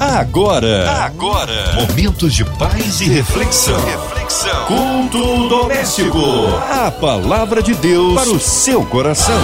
Agora, agora, momentos de paz e reflexão. Reflexão. Culto doméstico. A palavra de Deus para o seu coração.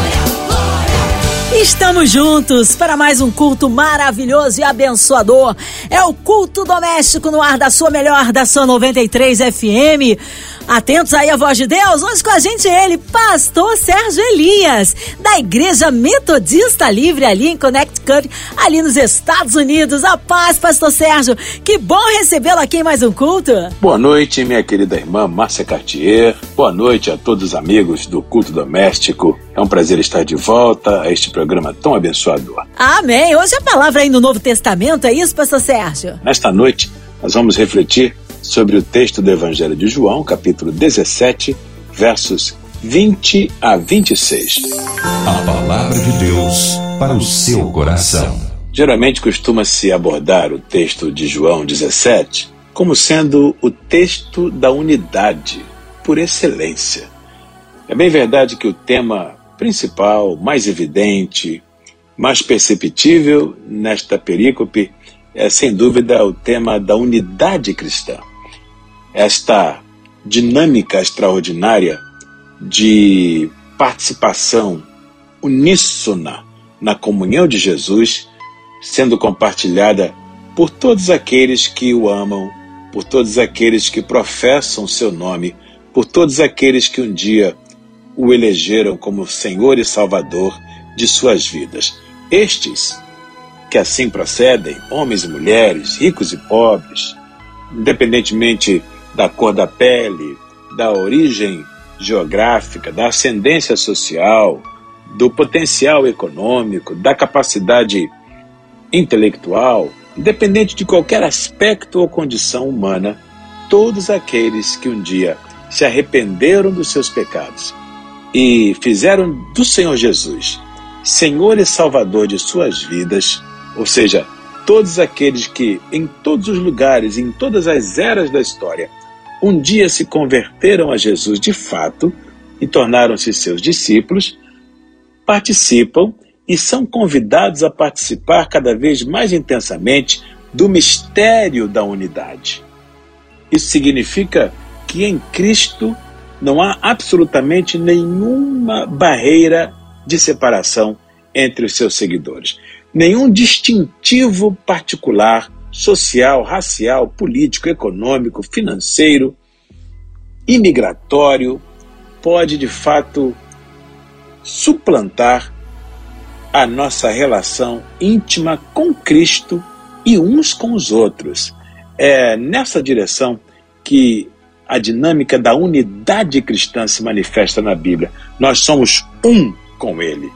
Estamos juntos para mais um culto maravilhoso e abençoador. É o culto doméstico no ar da sua melhor, da sua 93 FM. Atentos aí à voz de Deus, hoje com a gente ele, pastor Sérgio Elias, da Igreja Metodista Livre ali em Connecticut, ali nos Estados Unidos. A paz, pastor Sérgio, que bom recebê-lo aqui em mais um culto. Boa noite, minha querida irmã Márcia Cartier. Boa noite a todos os amigos do culto doméstico. É um prazer estar de volta a este programa tão abençoador. Amém. Hoje a palavra aí no Novo Testamento, é isso, pastor Sérgio? Nesta noite, nós vamos refletir sobre o texto do Evangelho de João, capítulo 17, versos 20 a 26. A palavra de Deus para o seu coração. Geralmente costuma-se abordar o texto de João 17 como sendo o texto da unidade por excelência. É bem verdade que o tema principal, mais evidente, mais perceptível nesta perícope é sem dúvida o tema da unidade cristã esta dinâmica extraordinária de participação uníssona na comunhão de Jesus, sendo compartilhada por todos aqueles que o amam, por todos aqueles que professam seu nome, por todos aqueles que um dia o elegeram como Senhor e Salvador de suas vidas. Estes que assim procedem, homens e mulheres, ricos e pobres, independentemente da cor da pele, da origem geográfica, da ascendência social, do potencial econômico, da capacidade intelectual, independente de qualquer aspecto ou condição humana, todos aqueles que um dia se arrependeram dos seus pecados e fizeram do Senhor Jesus Senhor e Salvador de suas vidas, ou seja, todos aqueles que em todos os lugares, em todas as eras da história, um dia se converteram a Jesus de fato e tornaram-se seus discípulos, participam e são convidados a participar cada vez mais intensamente do mistério da unidade. Isso significa que em Cristo não há absolutamente nenhuma barreira de separação entre os seus seguidores, nenhum distintivo particular social, racial, político, econômico, financeiro, imigratório, pode de fato suplantar a nossa relação íntima com Cristo e uns com os outros. É nessa direção que a dinâmica da unidade cristã se manifesta na Bíblia. Nós somos um com Ele,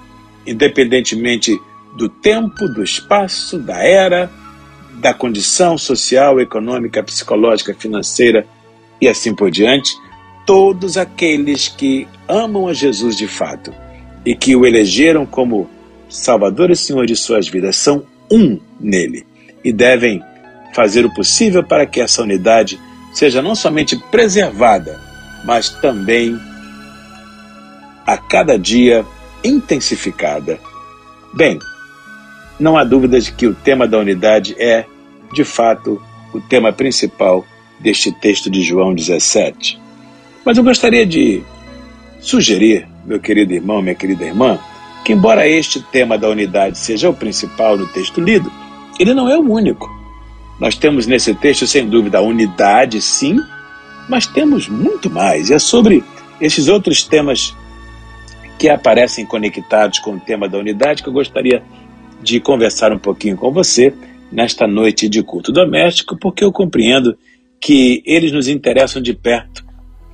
independentemente do tempo, do espaço, da era, da condição social, econômica, psicológica, financeira e assim por diante, todos aqueles que amam a Jesus de fato e que o elegeram como Salvador e Senhor de suas vidas são um nele e devem fazer o possível para que essa unidade seja não somente preservada, mas também a cada dia intensificada. Bem, não há dúvida de que o tema da unidade é, de fato, o tema principal deste texto de João 17. Mas eu gostaria de sugerir, meu querido irmão, minha querida irmã, que, embora este tema da unidade seja o principal no texto lido, ele não é o único. Nós temos nesse texto, sem dúvida, a unidade, sim, mas temos muito mais. E é sobre esses outros temas que aparecem conectados com o tema da unidade que eu gostaria de conversar um pouquinho com você nesta noite de culto doméstico, porque eu compreendo que eles nos interessam de perto,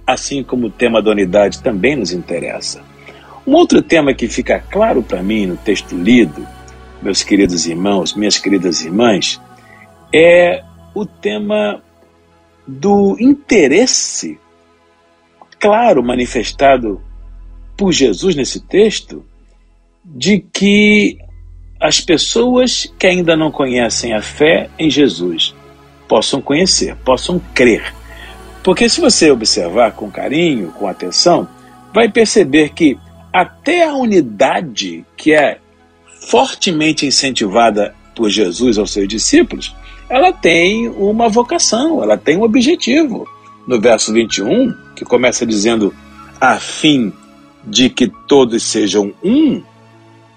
assim como o tema da unidade também nos interessa. Um outro tema que fica claro para mim no texto lido, meus queridos irmãos, minhas queridas irmãs, é o tema do interesse claro manifestado por Jesus nesse texto de que as pessoas que ainda não conhecem a fé em Jesus possam conhecer, possam crer. Porque se você observar com carinho, com atenção, vai perceber que até a unidade que é fortemente incentivada por Jesus aos seus discípulos, ela tem uma vocação, ela tem um objetivo. No verso 21, que começa dizendo: a fim de que todos sejam um,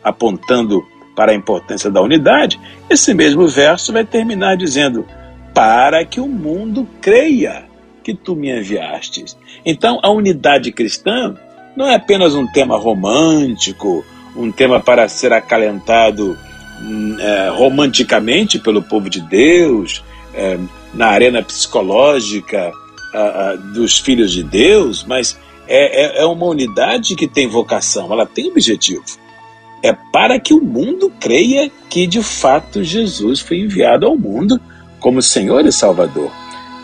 apontando para a importância da unidade, esse mesmo verso vai terminar dizendo: para que o mundo creia que tu me enviastes. Então, a unidade cristã não é apenas um tema romântico, um tema para ser acalentado hum, é, romanticamente pelo povo de Deus, é, na arena psicológica a, a, dos filhos de Deus, mas é, é, é uma unidade que tem vocação, ela tem objetivo. É para que o mundo creia que de fato Jesus foi enviado ao mundo como Senhor e Salvador.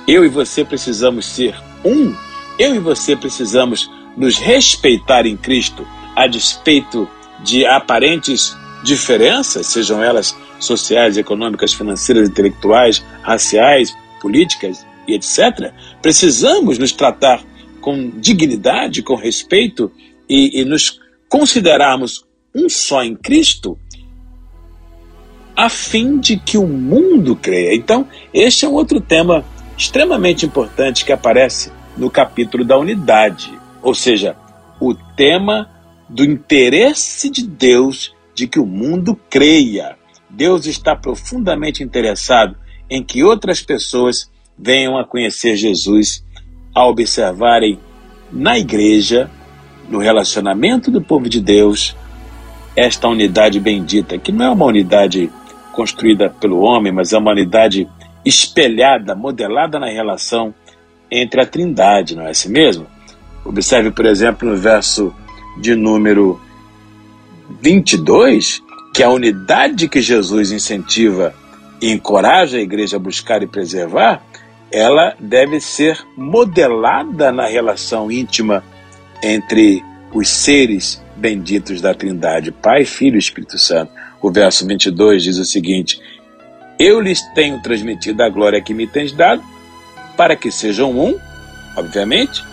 Eu e você precisamos ser um, eu e você precisamos nos respeitar em Cristo, a despeito de aparentes diferenças, sejam elas sociais, econômicas, financeiras, intelectuais, raciais, políticas e etc. Precisamos nos tratar com dignidade, com respeito e, e nos considerarmos um só em Cristo, a fim de que o mundo creia. Então, este é um outro tema extremamente importante que aparece no capítulo da unidade, ou seja, o tema do interesse de Deus de que o mundo creia. Deus está profundamente interessado em que outras pessoas venham a conhecer Jesus a observarem na igreja, no relacionamento do povo de Deus, esta unidade bendita, que não é uma unidade construída pelo homem, mas é uma unidade espelhada, modelada na relação entre a Trindade, não é assim mesmo? Observe, por exemplo, no verso de número 22, que a unidade que Jesus incentiva e encoraja a igreja a buscar e preservar ela deve ser modelada na relação íntima entre os seres benditos da Trindade, Pai, Filho e Espírito Santo. O verso 22 diz o seguinte: Eu lhes tenho transmitido a glória que me tens dado, para que sejam um, obviamente,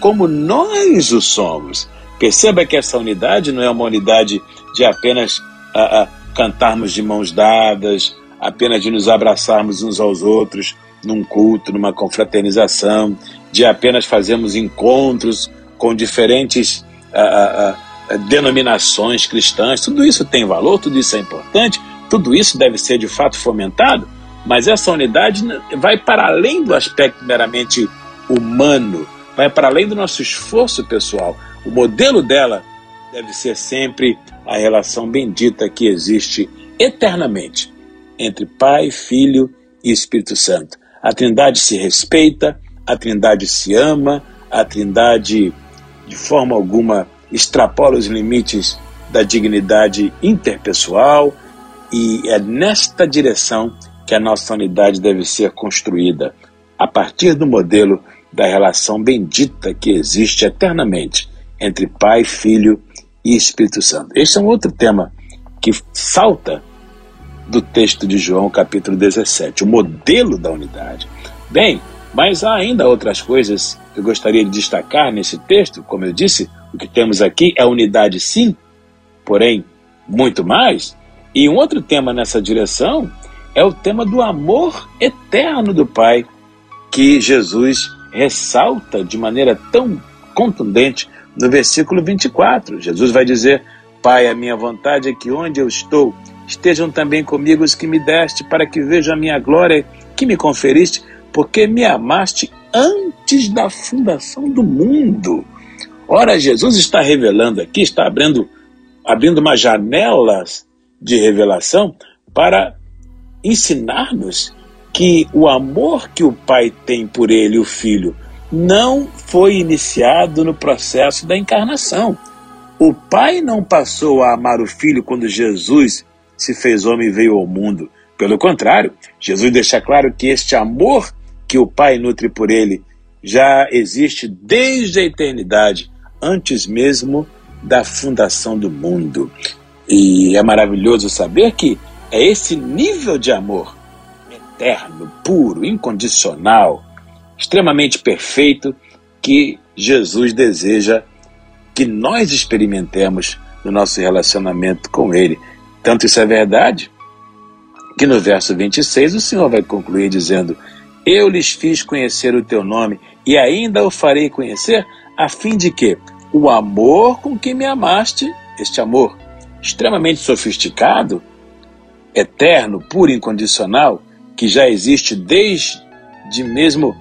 como nós o somos. Perceba que essa unidade não é uma unidade de apenas a, a, cantarmos de mãos dadas, apenas de nos abraçarmos uns aos outros, num culto, numa confraternização, de apenas fazermos encontros com diferentes ah, ah, denominações cristãs. Tudo isso tem valor, tudo isso é importante, tudo isso deve ser de fato fomentado, mas essa unidade vai para além do aspecto meramente humano, vai para além do nosso esforço pessoal. O modelo dela deve ser sempre a relação bendita que existe eternamente entre Pai, Filho e Espírito Santo. A Trindade se respeita, a Trindade se ama, a Trindade, de forma alguma, extrapola os limites da dignidade interpessoal, e é nesta direção que a nossa unidade deve ser construída, a partir do modelo da relação bendita que existe eternamente entre Pai, Filho e Espírito Santo. Este é um outro tema que salta do texto de João, capítulo 17, o modelo da unidade. Bem, mas há ainda outras coisas eu gostaria de destacar nesse texto. Como eu disse, o que temos aqui é unidade, sim, porém, muito mais. E um outro tema nessa direção é o tema do amor eterno do Pai, que Jesus ressalta de maneira tão contundente no versículo 24. Jesus vai dizer: Pai, a minha vontade é que onde eu estou, estejam também comigo os que me deste, para que vejam a minha glória que me conferiste, porque me amaste antes da fundação do mundo. Ora, Jesus está revelando aqui, está abrindo, abrindo uma janela de revelação para ensinar-nos que o amor que o Pai tem por ele, o Filho, não foi iniciado no processo da encarnação. O Pai não passou a amar o Filho quando Jesus se fez homem e veio ao mundo. Pelo contrário, Jesus deixa claro que este amor que o Pai nutre por ele já existe desde a eternidade, antes mesmo da fundação do mundo. E é maravilhoso saber que é esse nível de amor eterno, puro, incondicional, extremamente perfeito que Jesus deseja que nós experimentemos no nosso relacionamento com Ele. Tanto isso é verdade que no verso 26 o Senhor vai concluir dizendo: Eu lhes fiz conhecer o teu nome e ainda o farei conhecer, a fim de que o amor com que me amaste, este amor extremamente sofisticado, eterno, puro e incondicional, que já existe desde mesmo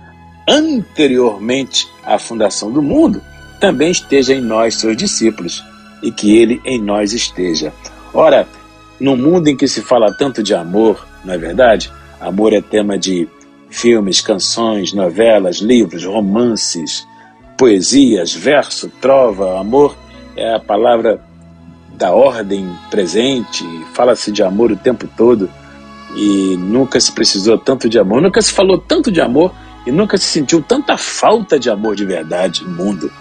anteriormente à fundação do mundo, também esteja em nós, seus discípulos, e que ele em nós esteja. Ora, num mundo em que se fala tanto de amor, não é verdade? Amor é tema de filmes, canções, novelas, livros, romances, poesias, verso, trova. Amor é a palavra da ordem presente, fala-se de amor o tempo todo e nunca se precisou tanto de amor, nunca se falou tanto de amor e nunca se sentiu tanta falta de amor de verdade no mundo.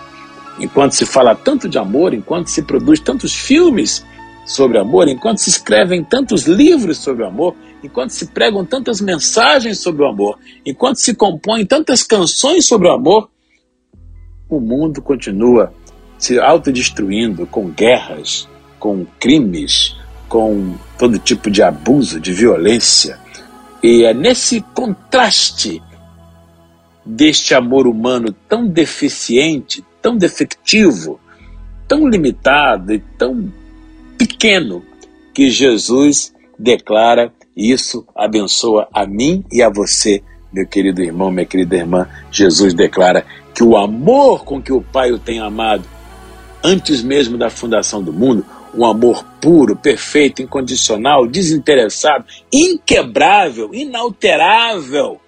Enquanto se fala tanto de amor, enquanto se produz tantos filmes sobre amor, enquanto se escrevem tantos livros sobre o amor, enquanto se pregam tantas mensagens sobre o amor, enquanto se compõem tantas canções sobre o amor, o mundo continua se autodestruindo com guerras, com crimes, com todo tipo de abuso, de violência. E é nesse contraste deste amor humano tão deficiente, tão defectivo, tão limitado e tão pequeno que Jesus declara isso abençoa a mim e a você, meu querido irmão, minha querida irmã. Jesus declara que o amor com que o Pai o tem amado antes mesmo da fundação do mundo, um amor puro, perfeito, incondicional, desinteressado, inquebrável, inalterável.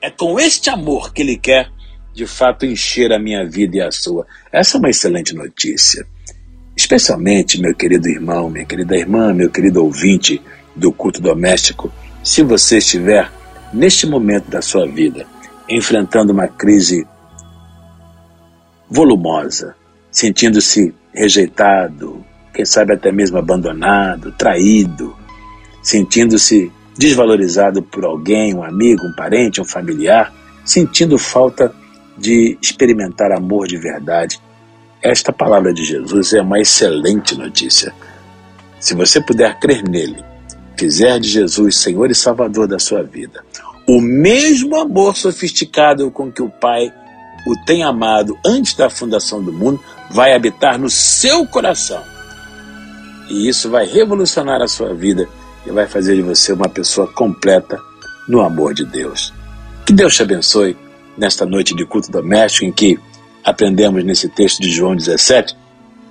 É com este amor que ele quer, de fato, encher a minha vida e a sua. Essa é uma excelente notícia. Especialmente, meu querido irmão, minha querida irmã, meu querido ouvinte do culto doméstico, se você estiver neste momento da sua vida enfrentando uma crise volumosa, sentindo-se rejeitado, quem sabe até mesmo abandonado, traído, sentindo-se desvalorizado por alguém, um amigo, um parente, um familiar, sentindo falta de experimentar amor de verdade. Esta palavra de Jesus é uma excelente notícia. Se você puder crer nele, fizer de Jesus Senhor e Salvador da sua vida, o mesmo amor sofisticado com que o Pai o tem amado antes da fundação do mundo vai habitar no seu coração. E isso vai revolucionar a sua vida e vai fazer de você uma pessoa completa no amor de Deus. Que Deus te abençoe nesta noite de culto doméstico em que aprendemos nesse texto de João 17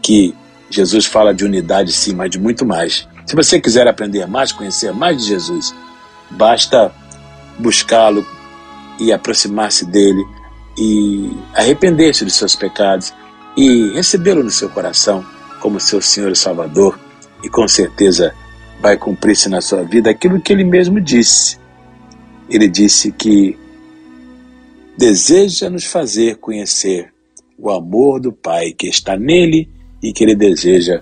que Jesus fala de unidade sim, mas de muito mais. Se você quiser aprender mais, conhecer mais de Jesus, basta buscá-lo e aproximar-se dele e arrepender-se dos seus pecados e recebê-lo no seu coração como seu Senhor e Salvador, e com certeza vai cumprir-se na sua vida aquilo que ele mesmo disse. Ele disse que deseja nos fazer conhecer o amor do Pai que está nele e que ele deseja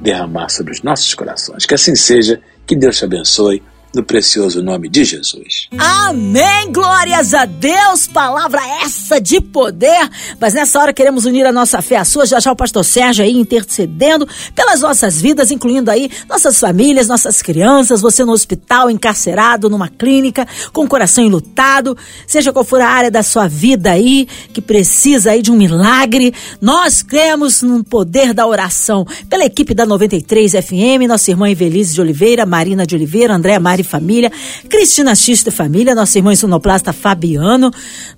derramar sobre os nossos corações. Que assim seja, que Deus te abençoe no precioso nome de Jesus. Amém! Glórias a Deus! Palavra essa de poder. Mas nessa hora queremos unir a nossa fé à sua. Já já o pastor Sérgio aí intercedendo pelas nossas vidas, incluindo aí nossas famílias, nossas crianças, você no hospital, encarcerado, numa clínica, com o coração enlutado, seja qual for a área da sua vida aí, que precisa aí de um milagre. Nós cremos no poder da oração. Pela equipe da 93 FM, nossa irmã Evelise de Oliveira, Marina de Oliveira, André Mari Família, Cristina Xista Família, nossa irmã sonoplasta Fabiano,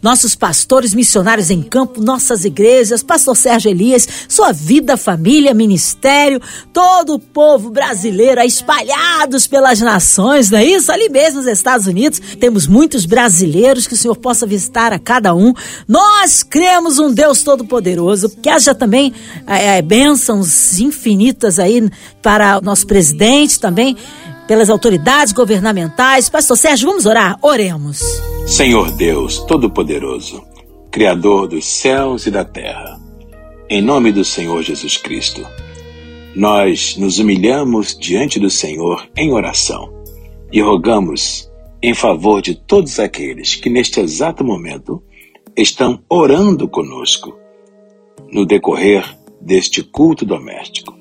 nossos pastores missionários em campo, nossas igrejas, pastor Sérgio Elias, sua vida, família, ministério, todo o povo brasileiro espalhados pelas nações, não é isso? Ali mesmo nos Estados Unidos, temos muitos brasileiros que o Senhor possa visitar a cada um. Nós cremos um Deus todo-poderoso, que haja também é, bênçãos infinitas aí para nosso presidente também, pelas autoridades governamentais. Pastor Sérgio, vamos orar? Oremos. Senhor Deus Todo-Poderoso, Criador dos céus e da terra, em nome do Senhor Jesus Cristo, nós nos humilhamos diante do Senhor em oração e rogamos em favor de todos aqueles que neste exato momento estão orando conosco no decorrer deste culto doméstico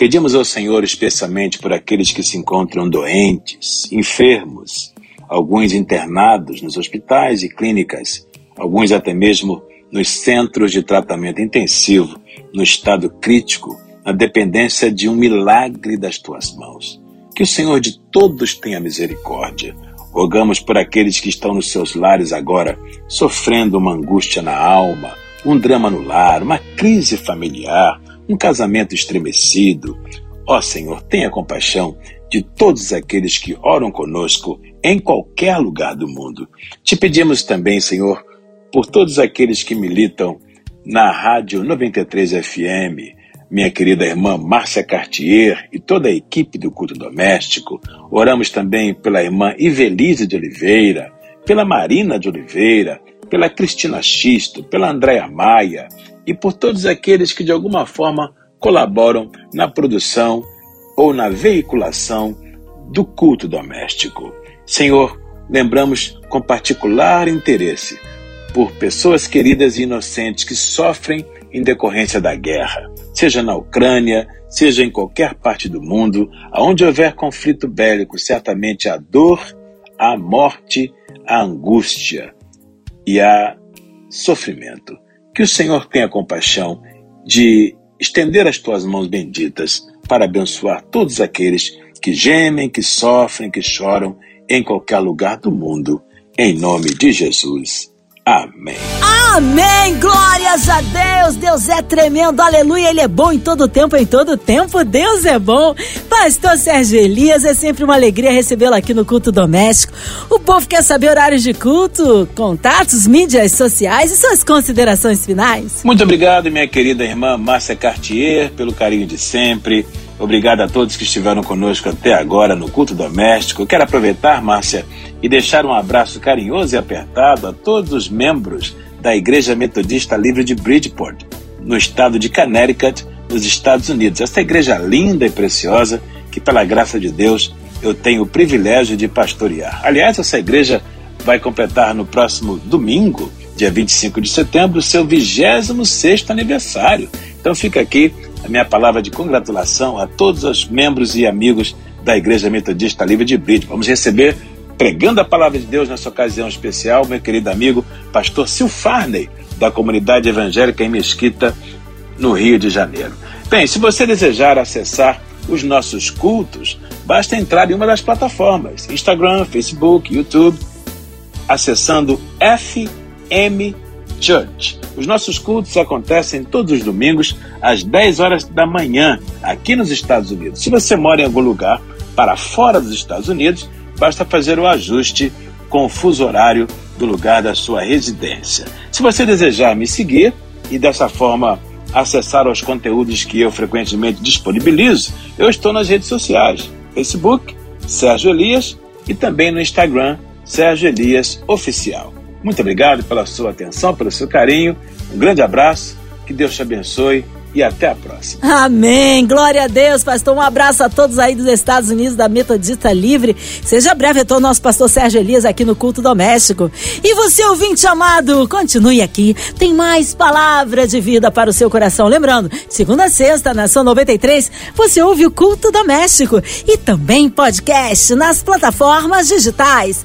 Pedimos ao Senhor especialmente por aqueles que se encontram doentes, enfermos, alguns internados nos hospitais e clínicas, alguns até mesmo nos centros de tratamento intensivo, no estado crítico, na dependência de um milagre das tuas mãos. Que o Senhor de todos tenha misericórdia. Rogamos por aqueles que estão nos seus lares agora, sofrendo uma angústia na alma, um drama no lar, uma crise familiar, um casamento estremecido. Ó Senhor, tenha compaixão de todos aqueles que oram conosco em qualquer lugar do mundo. Te pedimos também, Senhor, por todos aqueles que militam na Rádio 93 FM, minha querida irmã Márcia Cartier e toda a equipe do culto doméstico. Oramos também pela irmã Ivelise de Oliveira, pela Marina de Oliveira, pela Cristina Xisto, pela Andréa Maia, e por todos aqueles que de alguma forma colaboram na produção ou na veiculação do culto doméstico. Senhor, lembramos com particular interesse por pessoas queridas e inocentes que sofrem em decorrência da guerra, seja na Ucrânia, seja em qualquer parte do mundo, aonde houver conflito bélico, certamente a dor, a morte, a angústia e a sofrimento. Que o Senhor tenha compaixão de estender as tuas mãos benditas para abençoar todos aqueles que gemem, que sofrem, que choram em qualquer lugar do mundo, em nome de Jesus. Amém. Amém. Glórias a Deus. Deus é tremendo. Aleluia. Ele é bom em todo tempo, em todo tempo. Deus é bom. Pastor Sérgio Elias, é sempre uma alegria recebê-lo aqui no culto doméstico. O povo quer saber horários de culto, contatos, mídias sociais e suas considerações finais. Muito obrigado, minha querida irmã Márcia Cartier, pelo carinho de sempre. Obrigado a todos que estiveram conosco até agora no culto doméstico. quero aproveitar, Márcia, e deixar um abraço carinhoso e apertado a todos os membros da Igreja Metodista Livre de Bridgeport, no estado de Connecticut, nos Estados Unidos. Essa igreja linda e preciosa que, pela graça de Deus, eu tenho o privilégio de pastorear. Aliás, essa igreja vai completar no próximo domingo, dia 25 de setembro, seu 26 aniversário. Então fica aqui a minha palavra de congratulação a todos os membros e amigos da Igreja Metodista Livre de Brito. Vamos receber, pregando a palavra de Deus nessa ocasião especial, meu querido amigo, pastor Silfarney, da comunidade evangélica em Mesquita, no Rio de Janeiro. Bem, se você desejar acessar os nossos cultos, basta entrar em uma das plataformas: Instagram, Facebook, YouTube, acessando FM Church. Os nossos cultos acontecem todos os domingos às 10 horas da manhã, aqui nos Estados Unidos. Se você mora em algum lugar para fora dos Estados Unidos, basta fazer o ajuste com o fuso horário do lugar da sua residência. Se você desejar me seguir e dessa forma acessar os conteúdos que eu frequentemente disponibilizo, eu estou nas redes sociais: Facebook, Sérgio Elias e também no Instagram, Sérgio Elias Oficial. Muito obrigado pela sua atenção, pelo seu carinho. Um grande abraço, que Deus te abençoe e até a próxima. Amém. Glória a Deus, pastor. Um abraço a todos aí dos Estados Unidos da Metodista Livre. Seja breve, retorno nosso pastor Sérgio Elias aqui no Culto Doméstico. E você, ouvinte amado, continue aqui. Tem mais palavra de vida para o seu coração. Lembrando, segunda a sexta, Nação 93, você ouve o Culto Doméstico e também podcast nas plataformas digitais.